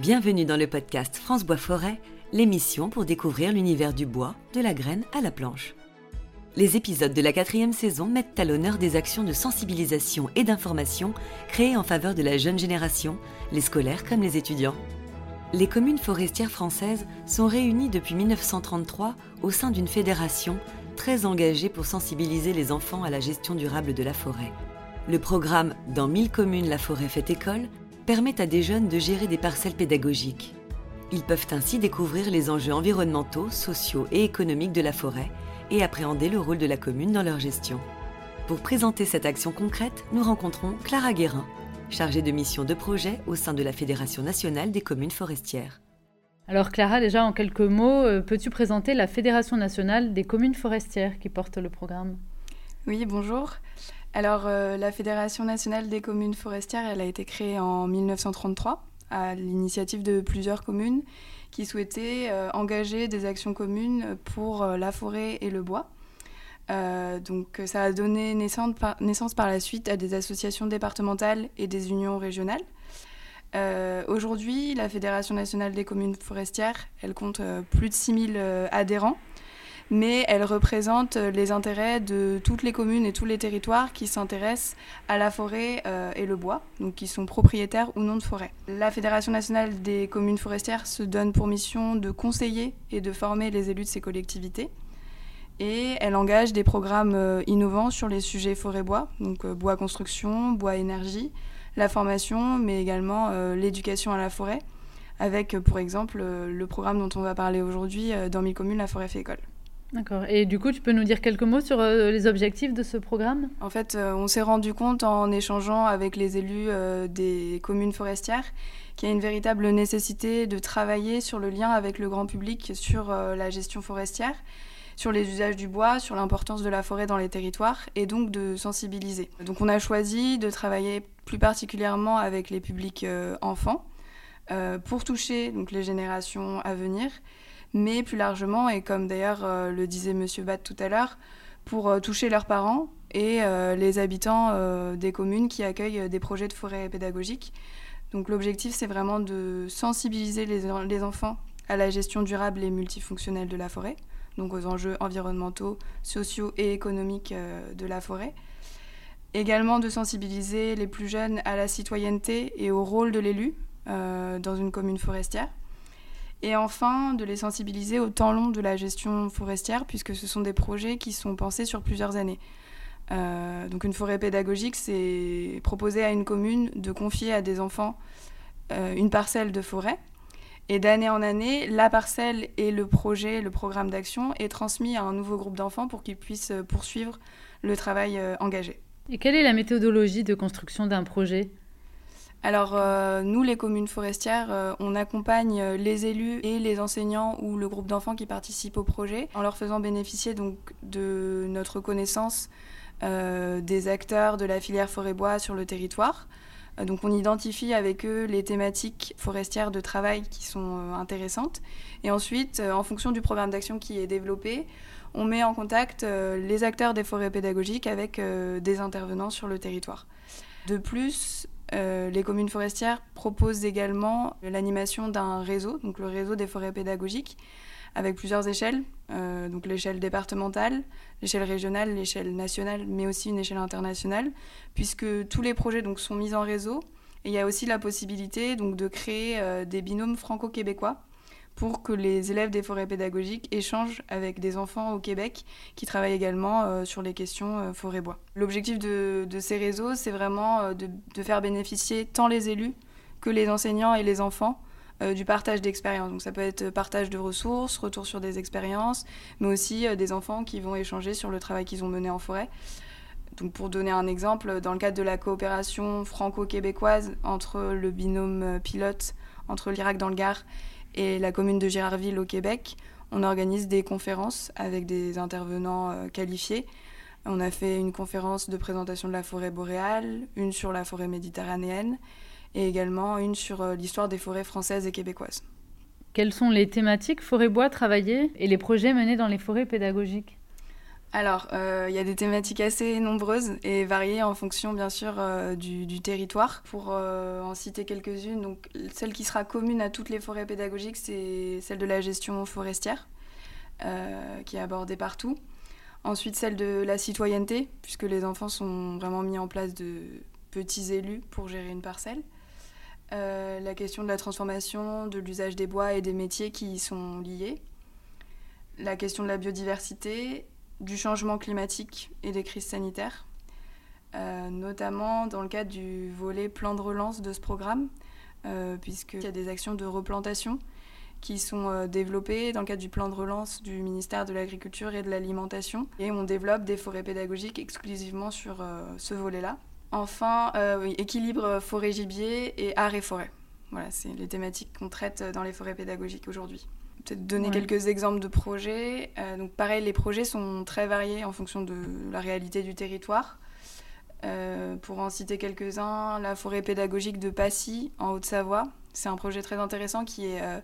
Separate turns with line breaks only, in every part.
Bienvenue dans le podcast France Bois Forêt, l'émission pour découvrir l'univers du bois, de la graine à la planche. Les épisodes de la quatrième saison mettent à l'honneur des actions de sensibilisation et d'information créées en faveur de la jeune génération, les scolaires comme les étudiants. Les communes forestières françaises sont réunies depuis 1933 au sein d'une fédération très engagée pour sensibiliser les enfants à la gestion durable de la forêt. Le programme Dans 1000 communes, la forêt fait école permet à des jeunes de gérer des parcelles pédagogiques. Ils peuvent ainsi découvrir les enjeux environnementaux, sociaux et économiques de la forêt et appréhender le rôle de la commune dans leur gestion. Pour présenter cette action concrète, nous rencontrons Clara Guérin, chargée de mission de projet au sein de la Fédération nationale des communes forestières.
Alors Clara, déjà en quelques mots, euh, peux-tu présenter la Fédération nationale des communes forestières qui porte le programme?
Oui, bonjour. Alors, euh, la Fédération nationale des communes forestières, elle a été créée en 1933 à l'initiative de plusieurs communes qui souhaitaient euh, engager des actions communes pour euh, la forêt et le bois. donc, ça a donné naissance par, naissance par, la suite à des associations départementales et des unions régionales. Aujourd'hui, la Fédération nationale des communes forestières, elle compte plus de 6000 adhérents mais elle représente euh, les intérêts de toutes les communes et tous les territoires qui s'intéressent à la forêt euh, et le bois, donc qui sont propriétaires ou non de forêt. La Fédération nationale des communes forestières se donne pour mission de conseiller et de former les élus de ces collectivités. Et elle engage des programmes euh, innovants sur les sujets forêt-bois, donc bois construction, bois énergie, la formation, mais également l'éducation à la forêt, avec pour exemple le programme dont on va parler aujourd'hui dans mes communes, la forêt fait école.
D'accord. Et du coup, tu peux nous dire quelques mots sur euh, les objectifs de ce programme?
En fait, euh, on s'est rendu compte en échangeant avec les élus euh, des communes forestières qu'il y a une véritable nécessité de travailler sur le lien avec le grand public sur la gestion forestière, sur les usages du bois, sur l'importance de la forêt dans les territoires et donc de sensibiliser. Donc on a choisi de travailler plus particulièrement avec les publics enfants pour toucher donc, les générations à venir mais plus largement, et comme d'ailleurs euh, le disait Monsieur Bat tout à l'heure, pour euh, toucher leurs parents et euh, les habitants des communes qui accueillent des projets de forêt pédagogique. Donc l'objectif, c'est vraiment de sensibiliser les, les, enfants à la gestion durable et multifonctionnelle de la forêt, donc aux enjeux environnementaux, sociaux et économiques de la forêt. Également de sensibiliser les plus jeunes à la citoyenneté et au rôle de l'élu dans une commune forestière. Et enfin, de les sensibiliser au temps long de la gestion forestière, puisque ce sont des projets qui sont pensés sur plusieurs années. Euh, donc une forêt pédagogique, c'est proposer à une commune de confier à des enfants euh, une parcelle de forêt. Et d'année en année, la parcelle et le projet, le programme d'action est transmis à un nouveau groupe d'enfants pour qu'ils puissent poursuivre le travail euh, engagé.
Et quelle est la méthodologie de construction d'un projet?
Alors euh, nous, les communes forestières, euh, on accompagne euh, les élus et les enseignants ou le groupe d'enfants qui participent au projet en leur faisant bénéficier donc de notre connaissance des acteurs de la filière forêt-bois sur le territoire. donc on identifie avec eux les thématiques forestières de travail qui sont intéressantes et ensuite, en fonction du programme d'action qui est développé, on met en contact les acteurs des forêts pédagogiques avec des intervenants sur le territoire. De plus, euh, les communes forestières proposent également l'animation d'un réseau, donc le réseau des forêts pédagogiques, avec plusieurs échelles, euh, donc l'échelle départementale, l'échelle régionale, l'échelle nationale, mais aussi une échelle internationale, puisque tous les projets donc, sont mis en réseau. Et il y a aussi la possibilité de créer euh, des binômes franco-québécois pour que les élèves des forêts pédagogiques échangent avec des enfants au Québec qui travaillent également euh, sur les questions euh, forêt-bois. L'objectif de, ces réseaux, c'est vraiment euh, de, faire bénéficier tant les élus que les enseignants et les enfants du partage d'expériences. Donc ça peut être partage de ressources, retour sur des expériences, mais aussi des enfants qui vont échanger sur le travail qu'ils ont mené en forêt. Donc pour donner un exemple, dans le cadre de la coopération franco-québécoise entre le binôme pilote entre l'Irak dans le Gard et la commune de Girardville au Québec, on organise des conférences avec des intervenants euh, qualifiés. On a fait une conférence de présentation de la forêt boréale, une sur la forêt méditerranéenne et également une sur euh, l'histoire des forêts françaises et québécoises.
Quelles sont les thématiques forêt-bois travaillées et les projets menés dans les forêts pédagogiques?
Alors, euh, il y a des thématiques assez nombreuses et variées en fonction, bien sûr, euh, du, territoire. Pour euh, en citer quelques-unes, donc celle qui sera commune à toutes les forêts pédagogiques, c'est celle de la gestion forestière, qui est abordée partout. Ensuite, celle de la citoyenneté, puisque les enfants sont vraiment mis en place de petits élus pour gérer une parcelle. la question de la transformation, de l'usage des bois et des métiers qui y sont liés. La question de la biodiversité du changement climatique et des crises sanitaires, euh, notamment dans le cadre du volet plan de relance de ce programme, euh, puisqu'il y a des actions de replantation qui sont euh, développées dans le cadre du plan de relance du ministère de l'Agriculture et de l'Alimentation. Et on développe des forêts pédagogiques exclusivement sur ce volet-là. Enfin, équilibre forêt-gibier et art et forêt. Voilà, c'est les thématiques qu'on traite dans les forêts pédagogiques aujourd'hui peut-être donner quelques exemples de projets. Euh, donc pareil, les projets sont très variés en fonction de la réalité du territoire. Euh, pour en citer quelques-uns, la forêt pédagogique de Passy, en Haute-Savoie. C'est un projet très intéressant qui est euh,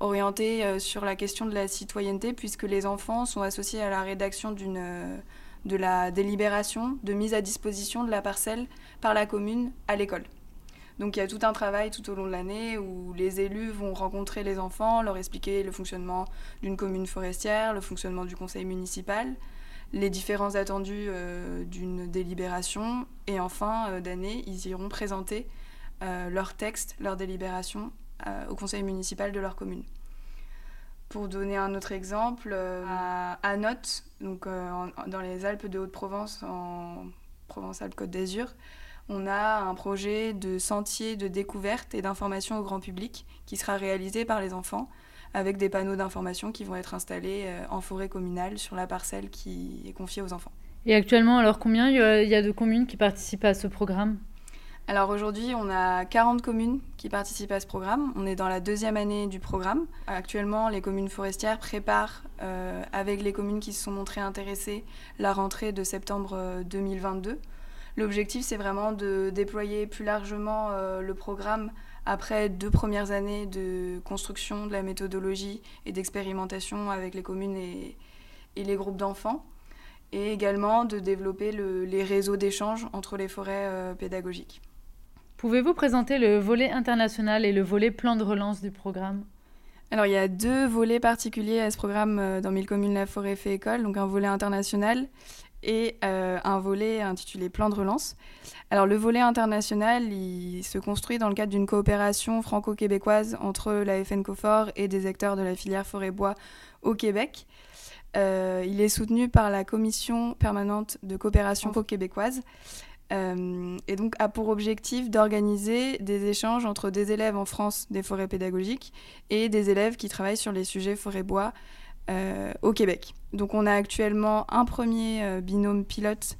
orienté sur la question de la citoyenneté, puisque les enfants sont associés à la rédaction d'une de la délibération de mise à disposition de la parcelle par la commune à l'école. Donc il y a tout un travail tout au long de l'année où les élus vont rencontrer les enfants, leur expliquer le fonctionnement d'une commune forestière, le fonctionnement du conseil municipal, les différents attendus euh, d'une délibération. Et en fin euh, d'année, ils iront présenter euh, leur texte, leur délibération au conseil municipal de leur commune. Pour donner un autre exemple, à, à dans les Alpes de Haute-Provence, en Provence-Alpes-Côte d'Azur, on a un projet de sentier de découverte et d'information au grand public qui sera réalisé par les enfants avec des panneaux d'information qui vont être installés euh, en forêt communale sur la parcelle qui est confiée aux enfants.
Et actuellement, alors combien il y a de communes qui participent à ce programme?
Alors aujourd'hui, on a 40 communes qui participent à ce programme. On est dans la deuxième année du programme. Actuellement, les communes forestières préparent, euh, avec les communes qui se sont montrées intéressées, la rentrée de septembre 2022. L'objectif, c'est vraiment de déployer plus largement euh, le programme après deux premières années de construction de la méthodologie et d'expérimentation avec les communes et, les groupes d'enfants, et également de développer les réseaux d'échange entre les forêts euh, pédagogiques.
Pouvez-vous présenter le volet international et le volet plan de relance du programme?
Alors il y a deux volets particuliers à ce programme euh, dans Mille communes la forêt fait école, donc un volet international et euh, un volet intitulé Plan de relance. Alors le volet international, se construit dans le cadre d'une coopération franco-québécoise entre la FNCOFOR et des acteurs de la filière forêt-bois au Québec. Euh, il est soutenu par la Commission permanente de coopération franco-québécoise euh, et donc a pour objectif d'organiser des échanges entre des élèves en France des forêts pédagogiques et des élèves qui travaillent sur les sujets forêt-bois au Québec. Donc on a actuellement un premier euh, binôme pilote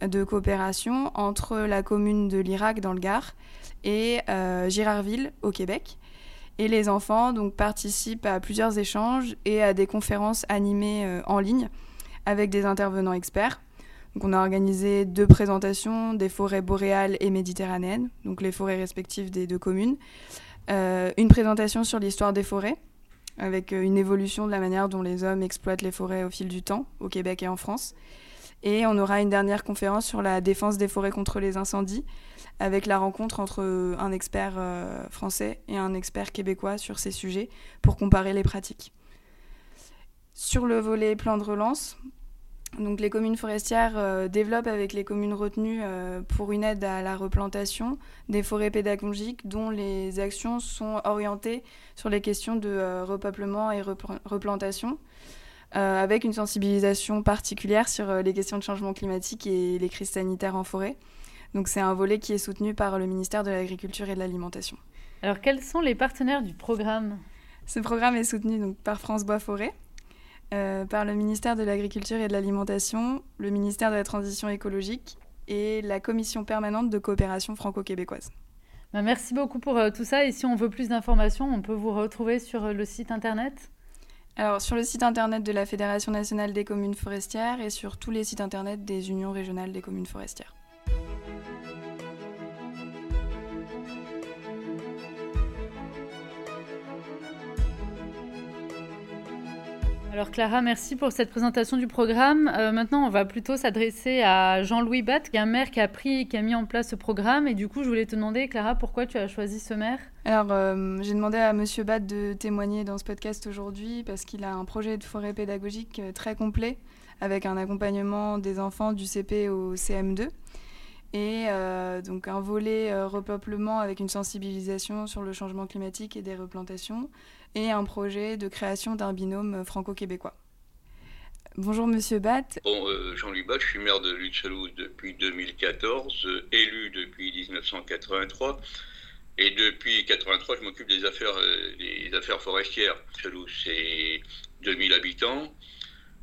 de coopération entre la commune de Lirac dans le Gard et euh, Girardville au Québec. Et les enfants donc, participent à plusieurs échanges et à des conférences animées en ligne avec des intervenants experts. Donc on a organisé deux présentations des forêts boréales et méditerranéennes, donc les forêts respectives des deux communes. une présentation sur l'histoire des forêts, avec euh, une évolution de la manière dont les hommes exploitent les forêts au fil du temps, au Québec et en France. Et on aura une dernière conférence sur la défense des forêts contre les incendies, avec la rencontre entre euh, un expert euh, français et un expert québécois sur ces sujets pour comparer les pratiques. Sur le volet plan de relance, donc les communes forestières euh, développent avec les communes retenues euh, pour une aide à la replantation des forêts pédagogiques dont les actions sont orientées sur les questions de euh, repeuplement et replantation, avec une sensibilisation particulière sur les questions de changement climatique et les crises sanitaires en forêt. Donc c'est un volet qui est soutenu par le ministère de l'Agriculture et de l'Alimentation.
Alors quels sont les partenaires du programme?
Ce programme est soutenu donc, par France Bois Forêt, euh, par le ministère de l'Agriculture et de l'Alimentation, le ministère de la Transition écologique et la Commission permanente de coopération franco-québécoise.
Bah, merci beaucoup pour euh, tout ça. Et si on veut plus d'informations, on peut vous retrouver sur euh, le site internet?
Alors, sur le site internet de la Fédération nationale des communes forestières et sur tous les sites internet des unions régionales des communes forestières.
Alors Clara, merci pour cette présentation du programme. Euh, maintenant, on va plutôt s'adresser à Jean-Louis Batte, qui est un maire qui a pris, qui a mis en place ce programme. Et du coup, je voulais te demander, Clara, pourquoi tu as choisi ce maire?
Alors, euh, j'ai demandé à Monsieur Batte de témoigner dans ce podcast aujourd'hui parce qu'il a un projet de forêt pédagogique euh, très complet avec un accompagnement des enfants du CP au CM2 et donc un volet repeuplement avec une sensibilisation sur le changement climatique et des replantations, et un projet de création d'un binôme franco-québécois. Bonjour Monsieur Batt.
Bon, euh, Jean-Louis Batt, je suis maire de Lutzelouse depuis 2014, euh, élu depuis 1983. Et depuis 1983, je m'occupe des affaires, euh, des affaires forestières. Lutzelouse, c'est 2000 habitants,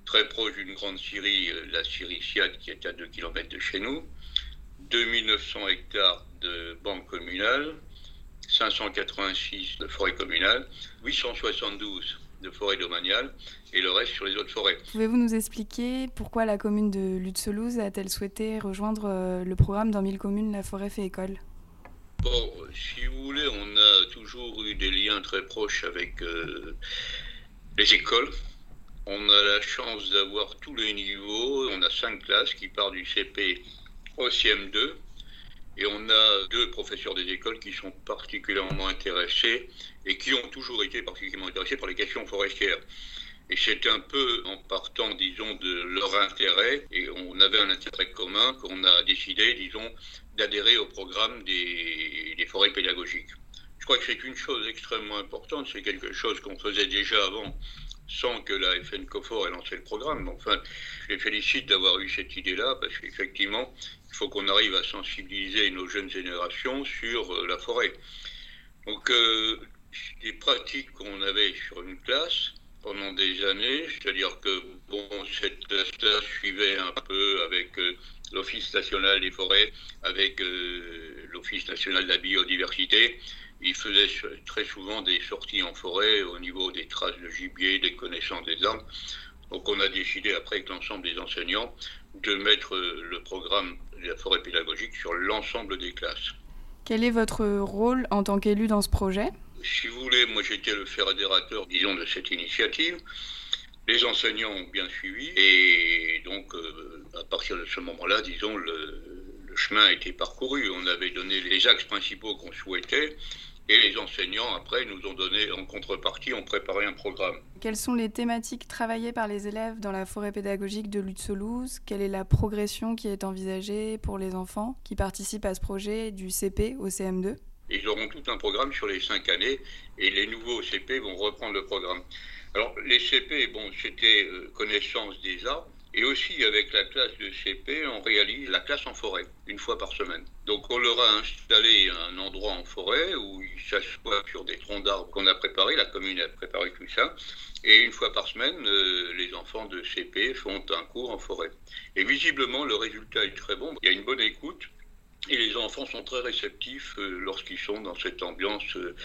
très proche d'une grande scierie, la scierie Siad, qui est à 2 km de chez nous. 2900 hectares de banque communale, 586 de forêt communale, 872 de forêt domaniale et le reste sur les autres forêts.
Pouvez-vous nous expliquer pourquoi la commune de Lutzelouse a-t-elle souhaité rejoindre euh, le programme dans 1000 communes La forêt fait école?
Bon, si vous voulez, on a toujours eu des liens très proches avec euh, les écoles. On a la chance d'avoir tous les niveaux. On a cinq classes qui partent du CP au CM2 et on a deux professeurs des écoles qui sont particulièrement intéressés et qui ont toujours été particulièrement intéressés par les questions forestières. Et c'est un peu en partant, disons, de leur intérêt, et on avait un intérêt commun qu'on a décidé, disons, d'adhérer au programme des, forêts pédagogiques. Je crois que c'est une chose extrêmement importante, c'est quelque chose qu'on faisait déjà avant, sans que la FN COFOR ait lancé le programme. Enfin, je les félicite d'avoir eu cette idée-là, parce qu'effectivement, il faut qu'on arrive à sensibiliser nos jeunes générations sur euh, la forêt. Donc, euh, les pratiques qu'on avait sur une classe pendant des années, c'est-à-dire que bon, cette classe-là suivait un peu avec euh, l'Office national des forêts, avec l'Office national de la biodiversité. Ils faisaient très souvent des sorties en forêt au niveau des traces de gibier, des connaissances des arbres. Donc on a décidé après avec l'ensemble des enseignants de mettre le programme de la forêt pédagogique sur l'ensemble des classes.
Quel est votre rôle en tant qu'élu dans ce projet?
Si vous voulez, moi j'étais le fédérateur, disons, de cette initiative. Les enseignants ont bien suivi et donc euh, à partir de ce moment-là, disons, le, le chemin a été parcouru. On avait donné les axes principaux qu'on souhaitait et les enseignants, après, nous ont donné, en contrepartie, ont préparé un programme.
Quelles sont les thématiques travaillées par les élèves dans la forêt pédagogique de Lutzelouse Quelle est la progression qui est envisagée pour les enfants qui participent à ce projet du CP au CM2
Ils auront tout un programme sur les cinq années et les nouveaux CP vont reprendre le programme. Alors, les CP, bon, c'était euh, connaissance des arbres, et aussi, avec la classe de CP, on réalise la classe en forêt, une fois par semaine. Donc, on leur a installé un endroit en forêt où ils s'assoient sur des troncs d'arbres qu'on a préparés, la commune a préparé tout ça. Et une fois par semaine, euh, les enfants de CP font un cours en forêt. Et visiblement, le résultat est très bon. Il y a une bonne écoute et les enfants sont très réceptifs euh, lorsqu'ils sont dans cette ambiance euh,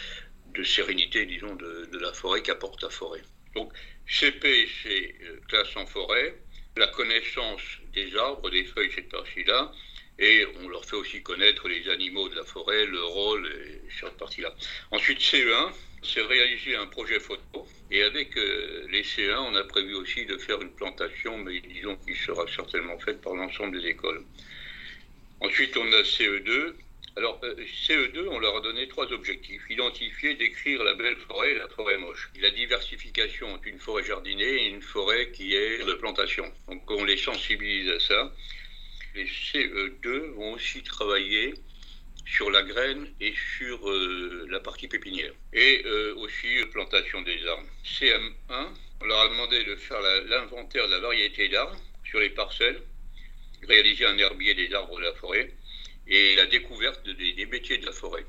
de sérénité, disons, de, de la forêt qu'apporte la forêt. Donc, CP, c'est classe en forêt la connaissance des arbres, des feuilles, cette partie-là, et on leur fait aussi connaître les animaux de la forêt, leur rôle sur cette partie-là. Ensuite, CE1, c'est réaliser un projet photo, et avec euh, les CE1, on a prévu aussi de faire une plantation, mais disons qui sera certainement faite par l'ensemble des écoles. Ensuite, on a CE2, alors, euh, CE2, on leur a donné trois objectifs. Identifier, décrire la belle forêt la forêt moche. La diversification entre une forêt jardinée et une forêt qui est de plantation. Donc, on les sensibilise à ça. Les CE2 vont aussi travailler sur la graine et sur euh, la partie pépinière. Et euh, aussi plantation des arbres. CM1, on leur a demandé de faire l'inventaire de la variété d'arbres sur les parcelles, réaliser un herbier des arbres de la forêt et la découverte des, métiers de la forêt.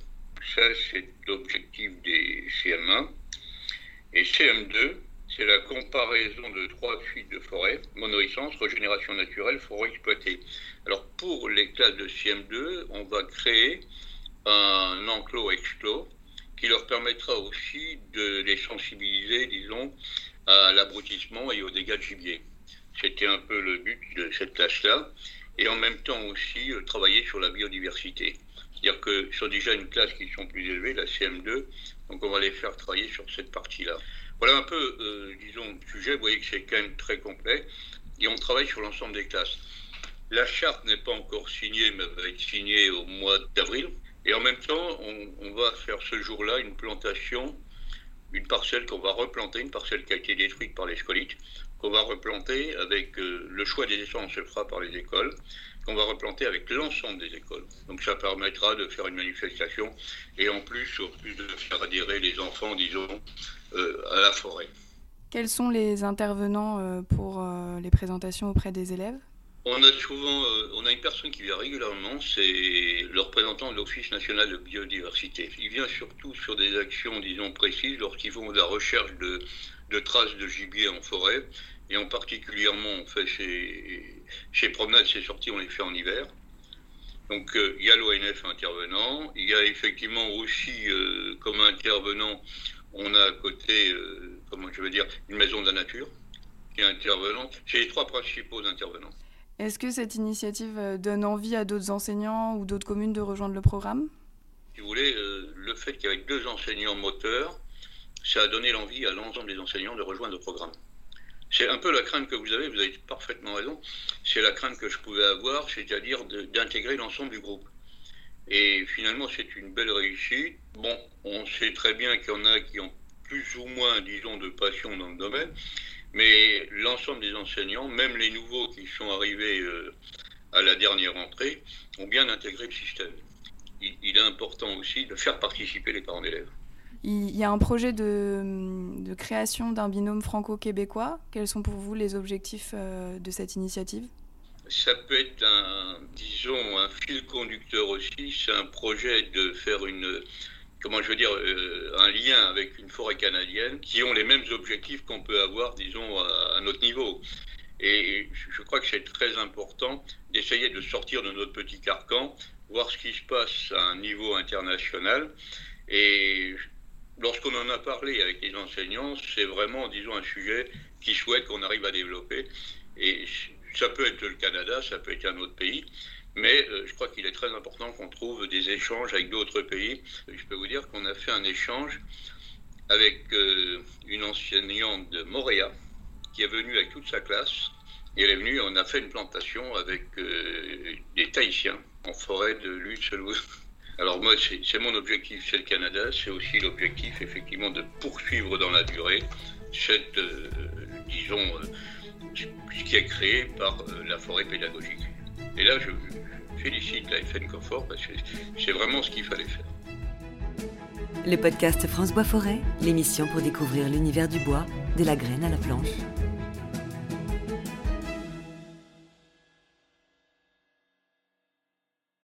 Ça, c'est l'objectif des CM1. Et CM2, c'est la comparaison de trois suites de forêt, monoïsance, régénération naturelle, forêt exploitée. Alors pour les classes de CM2, on va créer un enclos-exclos qui leur permettra aussi de les sensibiliser, disons, à l'abrutissement et aux dégâts de gibier. C'était un peu le but de cette classe-là et en même temps aussi euh, travailler sur la biodiversité. C'est-à-dire que sur déjà une classe qui sont plus élevées, la CM2, donc on va les faire travailler sur cette partie-là. Voilà un peu, disons, le sujet. Vous voyez que c'est quand même très complet. Et on travaille sur l'ensemble des classes. La charte n'est pas encore signée, mais va être signée au mois d'avril. Et en même temps, on, va faire ce jour-là une plantation, une parcelle qu'on va replanter, une parcelle qui a été détruite par les scolites, qu'on va replanter avec euh, le choix des essences se fera par les écoles, qu'on va replanter avec l'ensemble des écoles. Donc ça permettra de faire une manifestation et en plus, au plus de faire adhérer les enfants, disons, euh, à la forêt.
Quels sont les intervenants euh, pour les présentations auprès des élèves?
On a souvent, on a une personne qui vient régulièrement, c'est le représentant de l'Office national de biodiversité. Il vient surtout sur des actions, disons, précises lorsqu'ils font de la recherche de, traces de gibier en forêt. Et en particulièrement, on fait ces, promenades, ces sorties, on les fait en hiver. Donc euh, il y a l'ONF intervenant, il y a effectivement aussi euh, comme intervenant, on a à côté, comment je veux dire, une maison de la nature qui est intervenante. C'est les trois principaux intervenants.
Est-ce que cette initiative euh, donne envie à d'autres enseignants ou d'autres communes de rejoindre le programme?
Si vous voulez, euh, le fait qu'il y ait deux enseignants moteurs, ça a donné l'envie à l'ensemble des enseignants de rejoindre le programme. C'est un peu la crainte que vous avez, vous avez parfaitement raison, c'est la crainte que je pouvais avoir, c'est-à-dire d'intégrer l'ensemble du groupe. Et finalement, c'est une belle réussite. Bon, on sait très bien qu'il y en a qui ont plus ou moins, disons, de passion dans le domaine, mais l'ensemble des enseignants, même les nouveaux qui sont arrivés euh, à la dernière entrée, ont bien intégré le système. Il, est important aussi de faire participer les parents d'élèves.
Il y a un projet de, création d'un binôme franco-québécois. Quels sont pour vous les objectifs euh, de cette initiative?
Ça peut être un, disons, un fil conducteur aussi. C'est un projet de faire une, comment je veux dire, euh, un lien avec une forêt canadienne qui ont les mêmes objectifs qu'on peut avoir, disons, à, notre niveau. Et je crois que c'est très important d'essayer de sortir de notre petit carcan, voir ce qui se passe à un niveau international. Et lorsqu'on en a parlé avec les enseignants, c'est vraiment, disons, un sujet qui souhaite qu'on arrive à développer. Et ça peut être le Canada, ça peut être un autre pays. Mais euh, je crois qu'il est très important qu'on trouve des échanges avec d'autres pays. Je peux vous dire qu'on a fait un échange avec euh, une enseignante de Montréal qui est venue avec toute sa classe. Et elle est venue, on a fait une plantation avec euh, des Tahitiens en forêt de Lutzelou. Alors moi, c'est mon objectif, c'est le Canada. C'est aussi l'objectif, effectivement, de poursuivre dans la durée cette, disons, ce qui est créé par la forêt pédagogique. Et là, je, félicite la FN Confort parce que c'est vraiment ce qu'il fallait faire.
Le podcast France Bois Forêt, l'émission pour découvrir l'univers du bois, de la graine à la planche.